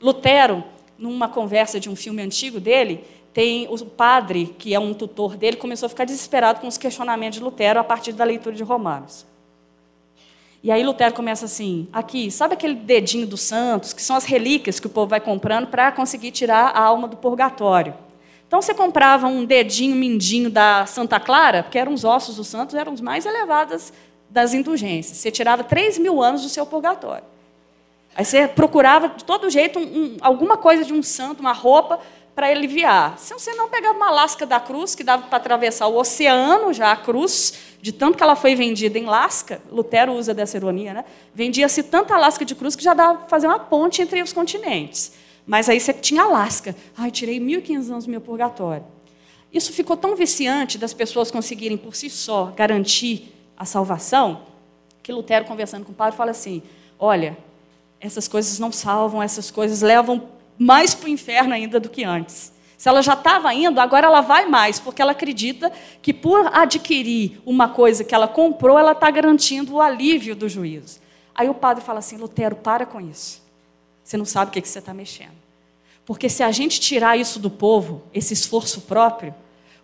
Lutero, numa conversa de um filme antigo dele, tem o padre, que é um tutor dele, começou a ficar desesperado com os questionamentos de Lutero a partir da leitura de Romanos. E aí Lutero começa assim: aqui, sabe aquele dedinho dos santos, que são as relíquias que o povo vai comprando para conseguir tirar a alma do purgatório? Então você comprava um dedinho mindinho da Santa Clara, porque eram os ossos dos santos, eram os mais elevados das indulgências. Você tirava 3 mil anos do seu purgatório. Aí você procurava de todo jeito um, um, alguma coisa de um santo, uma roupa, para aliviar. Se você não pegava uma lasca da cruz, que dava para atravessar o oceano já, a cruz, de tanto que ela foi vendida em lasca, Lutero usa dessa ironia, né? Vendia-se tanta lasca de cruz que já dava para fazer uma ponte entre os continentes. Mas aí você tinha lasca. Ai, tirei 1.500 anos do meu purgatório. Isso ficou tão viciante das pessoas conseguirem por si só garantir a salvação, que Lutero, conversando com o padre, fala assim: olha, essas coisas não salvam, essas coisas levam mais para o inferno ainda do que antes. Se ela já estava indo, agora ela vai mais, porque ela acredita que por adquirir uma coisa que ela comprou, ela está garantindo o alívio do juízo. Aí o padre fala assim: Lutero, para com isso. Você não sabe o que, que você está mexendo. Porque se a gente tirar isso do povo, esse esforço próprio,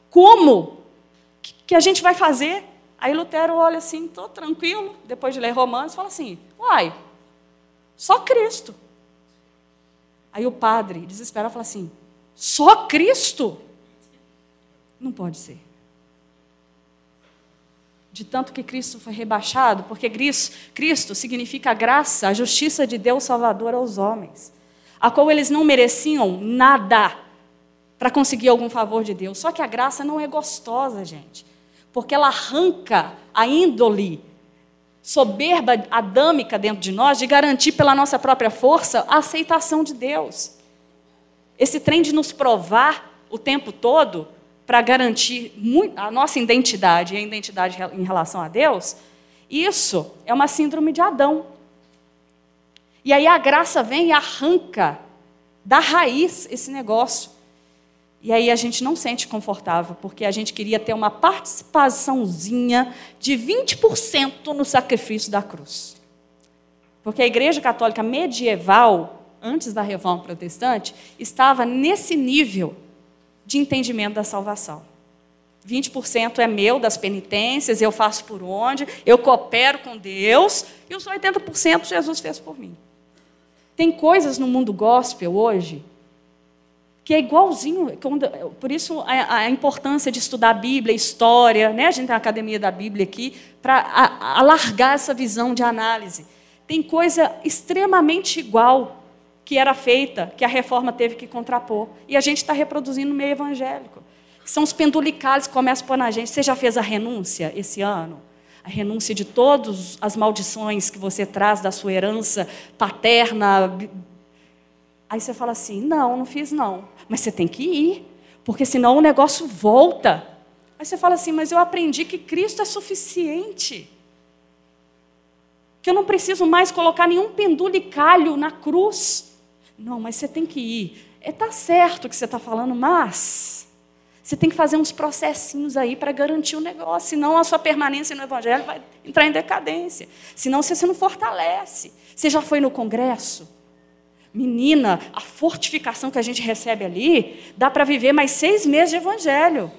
como que a gente vai fazer? Aí Lutero olha assim, estou tranquilo, depois de ler Romanos, fala assim: uai, só Cristo. Aí o padre, desesperado, fala assim: só Cristo? Não pode ser. de tanto que Cristo foi rebaixado, porque Cristo significa a graça, a justiça de Deus Salvador aos homens, a qual eles não mereciam nada para conseguir algum favor de Deus. Só que a graça não é gostosa, gente, porque ela arranca a índole soberba adâmica dentro de nós de garantir pela nossa própria força a aceitação de Deus. Esse trem de nos provar o tempo todo para garantir a nossa identidade e a identidade em relação a Deus, isso é uma síndrome de Adão. E aí a graça vem e arranca da raiz esse negócio. E aí a gente não sente confortável, porque a gente queria ter uma participaçãozinha de 20% no sacrifício da cruz. Porque a Igreja Católica medieval, antes da Reforma Protestante, estava nesse nível de entendimento da salvação. 20% é meu das penitências, eu faço por onde, eu coopero com Deus, e os 80% Jesus fez por mim. Tem coisas no mundo gospel hoje que é igualzinho, por isso a, importância de estudar a Bíblia, história, né? a gente tem a Academia da Bíblia aqui, para alargar essa visão de análise. Tem coisa extremamente igual que era feita, que a reforma teve que contrapor. E a gente está reproduzindo no meio evangélico. São os pendulicales que começam a pôr na gente. Você já fez a renúncia esse ano? A renúncia de todas as maldições que você traz da sua herança paterna. Aí você fala assim: não, não fiz não. Mas você tem que ir, porque senão o negócio volta. Aí você fala assim: mas eu aprendi que Cristo é suficiente que eu não preciso mais colocar nenhum pendulicalho na cruz. Não, mas você tem que ir. É tá certo o que você está falando, mas você tem que fazer uns processinhos aí para garantir o negócio, senão a sua permanência no Evangelho vai entrar em decadência. Senão você, você não fortalece. Você já foi no congresso? Menina, a fortificação que a gente recebe ali dá para viver mais seis meses de Evangelho.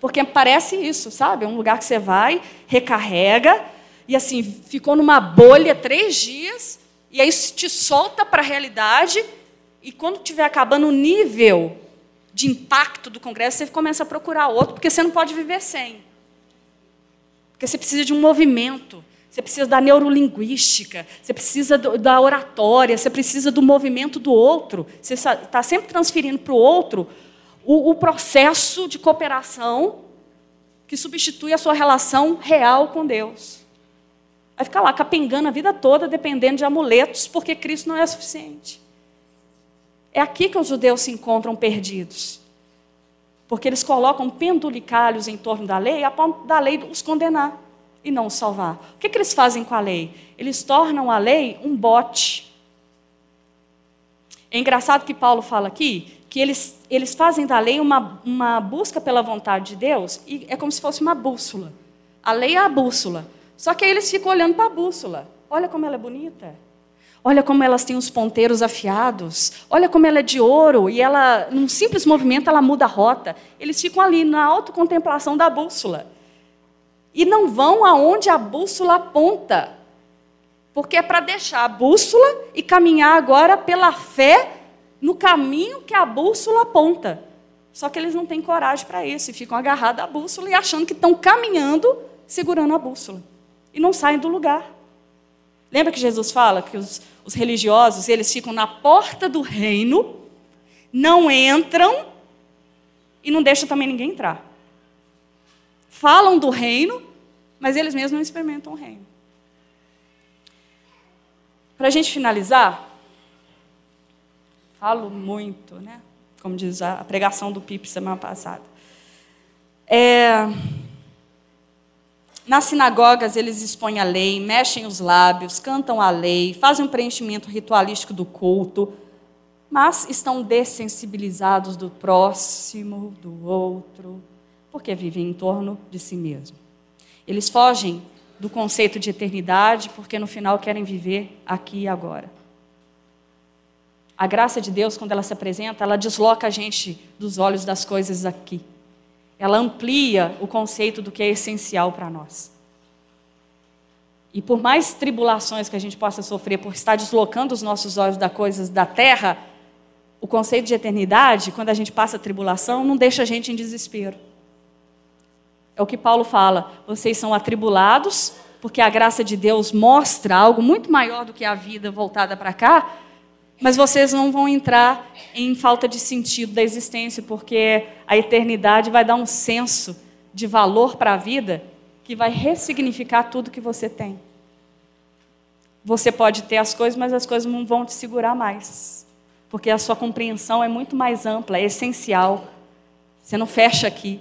Porque parece isso, sabe? É um lugar que você vai, recarrega, e assim, ficou numa bolha três dias, e aí te solta para a realidade, e quando estiver acabando o nível de impacto do Congresso, você começa a procurar outro, porque você não pode viver sem. Porque você precisa de um movimento, você precisa da neurolinguística, você precisa do, da oratória, você precisa do movimento do outro. Você está sempre transferindo para o outro o processo de cooperação que substitui a sua relação real com Deus. Vai ficar lá capengando a vida toda, dependendo de amuletos, porque Cristo não é suficiente. É aqui que os judeus se encontram perdidos. Porque eles colocam pendulicalhos em torno da lei, a ponto da lei os condenar e não salvar. O que, que eles fazem com a lei? Eles tornam a lei um bote. É engraçado que Paulo fala aqui que eles, eles fazem da lei uma, uma busca pela vontade de Deus e é como se fosse uma bússola. A lei é a bússola. Só que aí eles ficam olhando para a bússola. Olha como ela é bonita. Olha como elas têm os ponteiros afiados. Olha como ela é de ouro. E ela, num simples movimento, ela muda a rota. Eles ficam ali na autocontemplação da bússola. E não vão aonde a bússola aponta. Porque é para deixar a bússola e caminhar agora pela fé no caminho que a bússola aponta. Só que eles não têm coragem para isso e ficam agarrados à bússola e achando que estão caminhando segurando a bússola e não saem do lugar. Lembra que Jesus fala que os, os religiosos eles ficam na porta do reino, não entram e não deixam também ninguém entrar. Falam do reino, mas eles mesmos não experimentam o reino. Para a gente finalizar, falo muito, né? Como diz a pregação do Pipe semana passada. É, nas sinagogas, eles expõem a lei, mexem os lábios, cantam a lei, fazem um preenchimento ritualístico do culto, mas estão dessensibilizados do próximo, do outro, porque vivem em torno de si mesmo. Eles fogem do conceito de eternidade, porque no final querem viver aqui e agora. A graça de Deus, quando ela se apresenta, ela desloca a gente dos olhos das coisas aqui ela amplia o conceito do que é essencial para nós. E por mais tribulações que a gente possa sofrer por estar deslocando os nossos olhos das coisas da terra, o conceito de eternidade, quando a gente passa a tribulação, não deixa a gente em desespero. É o que Paulo fala. Vocês são atribulados, porque a graça de Deus mostra algo muito maior do que a vida voltada para cá, mas vocês não vão entrar em falta de sentido da existência, porque a eternidade vai dar um senso de valor para a vida que vai ressignificar tudo que você tem. Você pode ter as coisas, mas as coisas não vão te segurar mais. Porque a sua compreensão é muito mais ampla, é essencial. Você não fecha aqui.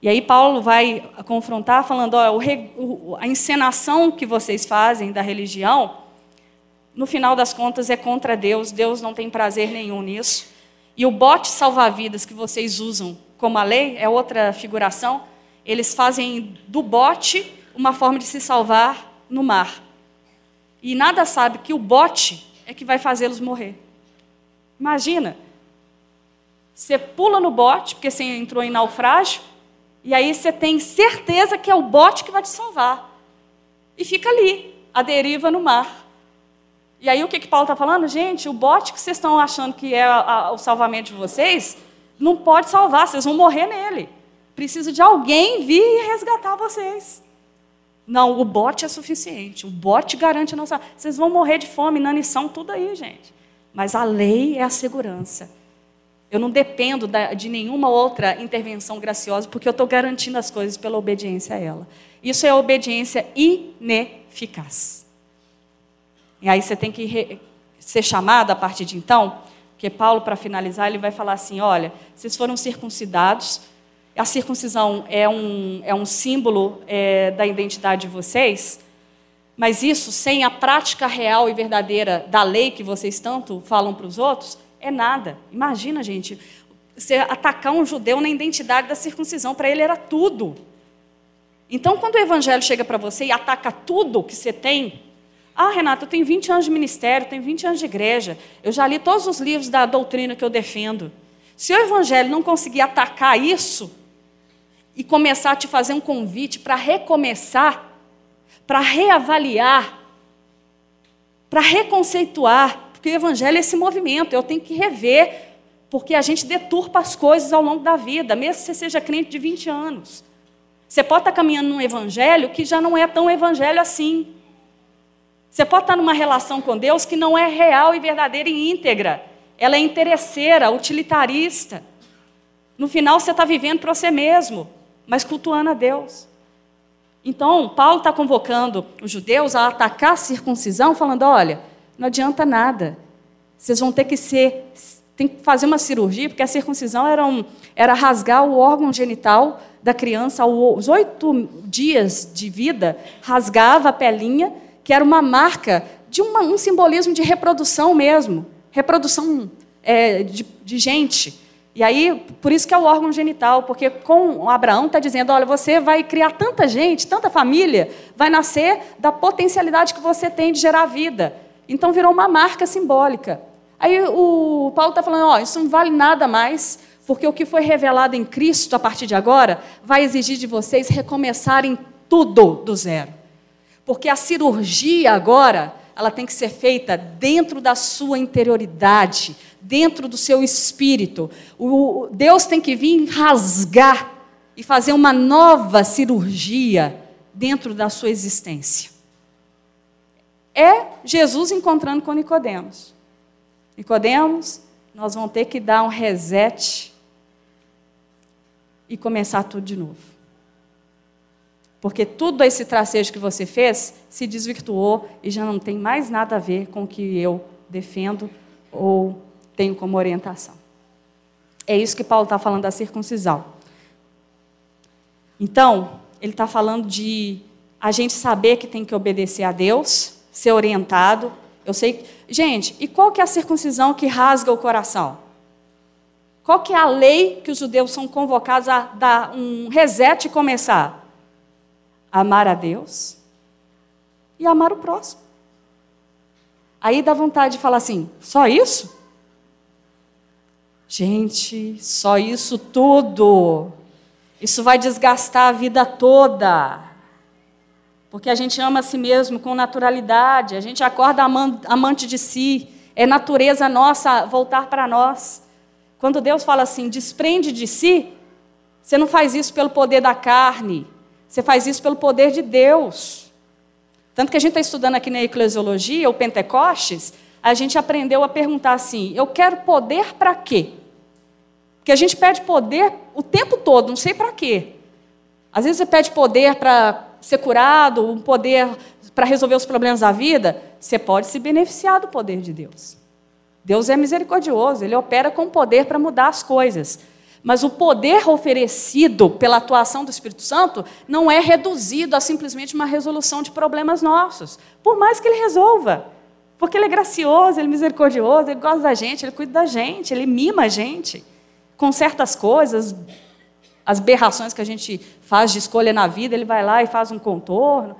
E aí Paulo vai confrontar falando, ó, a encenação que vocês fazem da religião, no final das contas é contra Deus, Deus não tem prazer nenhum nisso. E o bote salva-vidas que vocês usam como a lei, é outra figuração, eles fazem do bote uma forma de se salvar no mar. E nada sabe que o bote é que vai fazê-los morrer. Imagina. Você pula no bote, porque você entrou em naufrágio, e aí você tem certeza que é o bote que vai te salvar. E fica ali, a deriva no mar. E aí o que, que Paulo está falando? Gente, o bote que vocês estão achando que é a, a, o salvamento de vocês, não pode salvar, vocês vão morrer nele. Precisa de alguém vir e resgatar vocês. Não, o bote é suficiente. O bote garante a nossa. Vocês vão morrer de fome, inanição, tudo aí, gente. Mas a lei é a segurança. Eu não dependo de nenhuma outra intervenção graciosa, porque eu estou garantindo as coisas pela obediência a ela. Isso é obediência ineficaz. E aí você tem que ser chamado a partir de então, porque Paulo, para finalizar, ele vai falar assim: olha, vocês foram circuncidados a circuncisão é um, é um símbolo é, da identidade de vocês, mas isso, sem a prática real e verdadeira da lei que vocês tanto falam para os outros, é nada. Imagina, gente, você atacar um judeu na identidade da circuncisão, para ele era tudo. Então, quando o evangelho chega para você e ataca tudo que você tem, ah, Renato, eu tenho 20 anos de ministério, tenho 20 anos de igreja, eu já li todos os livros da doutrina que eu defendo. Se o evangelho não conseguir atacar isso, e começar a te fazer um convite para recomeçar, para reavaliar, para reconceituar, o evangelho é esse movimento, eu tenho que rever, porque a gente deturpa as coisas ao longo da vida, mesmo que você seja crente de 20 anos. Você pode estar caminhando num evangelho que já não é tão evangelho assim. Você pode estar numa relação com Deus que não é real e verdadeira e íntegra. Ela é interesseira, utilitarista. No final, você está vivendo para você mesmo mas cultuando a Deus. Então, Paulo está convocando os judeus a atacar a circuncisão, falando: olha, não adianta nada. Vocês vão ter que ser, tem que fazer uma cirurgia, porque a circuncisão era, um, era rasgar o órgão genital da criança aos oito dias de vida, rasgava a pelinha, que era uma marca de uma, um simbolismo de reprodução mesmo, reprodução é, de, de gente. E aí, por isso que é o órgão genital, porque com Abraão está dizendo, olha, você vai criar tanta gente, tanta família, vai nascer da potencialidade que você tem de gerar vida. Então virou uma marca simbólica. Aí o Paulo está falando, ó, isso não vale nada mais, porque o que foi revelado em Cristo a partir de agora vai exigir de vocês recomeçarem tudo do zero. Porque a cirurgia agora, ela tem que ser feita dentro da sua interioridade, dentro do seu espírito. O Deus tem que vir rasgar e fazer uma nova cirurgia dentro da sua existência. É Jesus encontrando com Nicodemos. Nicodemos, nós vamos ter que dar um reset e começar tudo de novo. Porque tudo esse tracejo que você fez se desvirtuou e já não tem mais nada a ver com o que eu defendo ou tenho como orientação. É isso que Paulo está falando da circuncisão. Então, ele está falando de a gente saber que tem que obedecer a Deus, ser orientado. Eu sei. Gente, e qual que é a circuncisão que rasga o coração? Qual que é a lei que os judeus são convocados a dar um reset e começar? Amar a Deus e amar o próximo. Aí dá vontade de falar assim: só isso? Gente, só isso tudo. Isso vai desgastar a vida toda. Porque a gente ama a si mesmo com naturalidade, a gente acorda amante de si, é natureza nossa voltar para nós. Quando Deus fala assim, desprende de si, Você não faz isso pelo poder da carne, você faz isso pelo poder de Deus. Tanto que a gente está estudando aqui na Eclesiologia, o Pentecostes, a gente aprendeu a perguntar assim: eu quero poder para quê? Porque a gente pede poder o tempo todo, não sei para quê. Às vezes você pede poder para ser curado, um poder para resolver os problemas da vida, você pode se beneficiar do poder de Deus. Deus é misericordioso, ele opera com poder para mudar as coisas. Mas o poder oferecido pela atuação do Espírito Santo não é reduzido a simplesmente uma resolução de problemas nossos, por mais que ele resolva. Porque ele é gracioso, ele é misericordioso, ele gosta da gente, ele cuida da gente, ele mima a gente com certas coisas, as berrações que a gente faz de escolha na vida, ele vai lá e faz um contorno.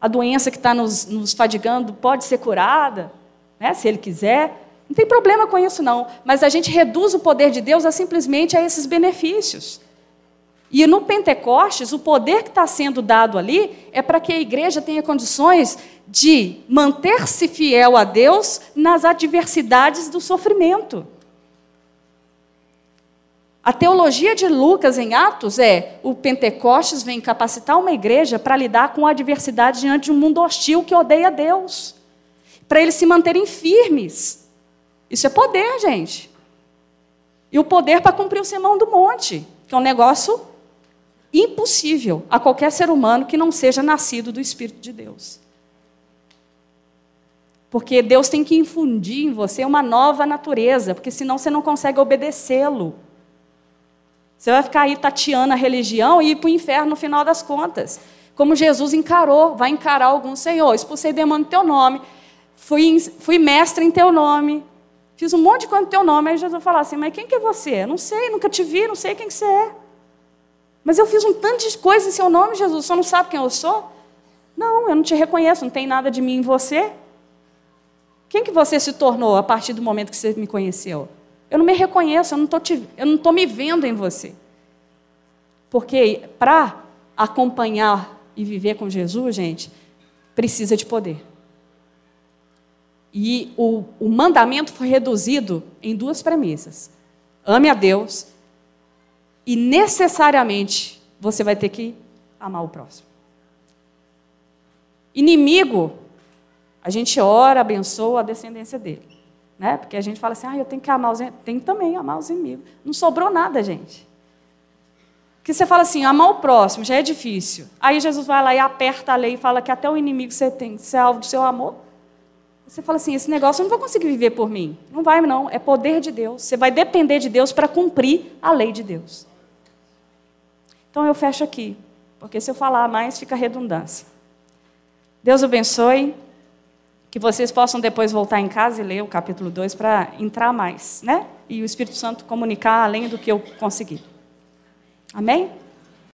A doença que está nos, nos fadigando pode ser curada, né, se ele quiser. Não tem problema com isso, não. Mas a gente reduz o poder de Deus a simplesmente a esses benefícios. E no Pentecostes, o poder que está sendo dado ali é para que a igreja tenha condições de manter-se fiel a Deus nas adversidades do sofrimento. A teologia de Lucas em Atos é: o Pentecostes vem capacitar uma igreja para lidar com a adversidade diante de um mundo hostil que odeia Deus, para eles se manterem firmes. Isso é poder, gente. E o poder para cumprir o sermão do monte, que é um negócio impossível a qualquer ser humano que não seja nascido do Espírito de Deus. Porque Deus tem que infundir em você uma nova natureza, porque senão você não consegue obedecê-lo. Você vai ficar aí tateando a religião e ir para o inferno no final das contas. Como Jesus encarou, vai encarar algum Senhor. Expulsei demônio em teu nome, fui, fui mestre em teu nome, fiz um monte de coisa em teu nome. Aí Jesus vai falar assim: Mas quem que é você? Não sei, nunca te vi, não sei quem que você é. Mas eu fiz um tanto de coisas em seu nome, Jesus, você não sabe quem eu sou? Não, eu não te reconheço, não tem nada de mim em você. Quem que você se tornou a partir do momento que você me conheceu? Eu não me reconheço, eu não estou me vendo em você. Porque para acompanhar e viver com Jesus, gente, precisa de poder. E o, o mandamento foi reduzido em duas premissas: ame a Deus e necessariamente você vai ter que amar o próximo. Inimigo, a gente ora, abençoa a descendência dele. Né? Porque a gente fala assim, ah, eu tenho que amar os inimigos. Tem também amar os inimigos. Não sobrou nada, gente. Que você fala assim, amar o próximo já é difícil. Aí Jesus vai lá e aperta a lei e fala que até o inimigo você tem que ser alvo do seu amor. Você fala assim, esse negócio eu não vou conseguir viver por mim. Não vai, não. É poder de Deus. Você vai depender de Deus para cumprir a lei de Deus. Então eu fecho aqui, porque se eu falar mais fica redundância. Deus abençoe que vocês possam depois voltar em casa e ler o capítulo 2 para entrar mais, né? E o Espírito Santo comunicar além do que eu consegui. Amém?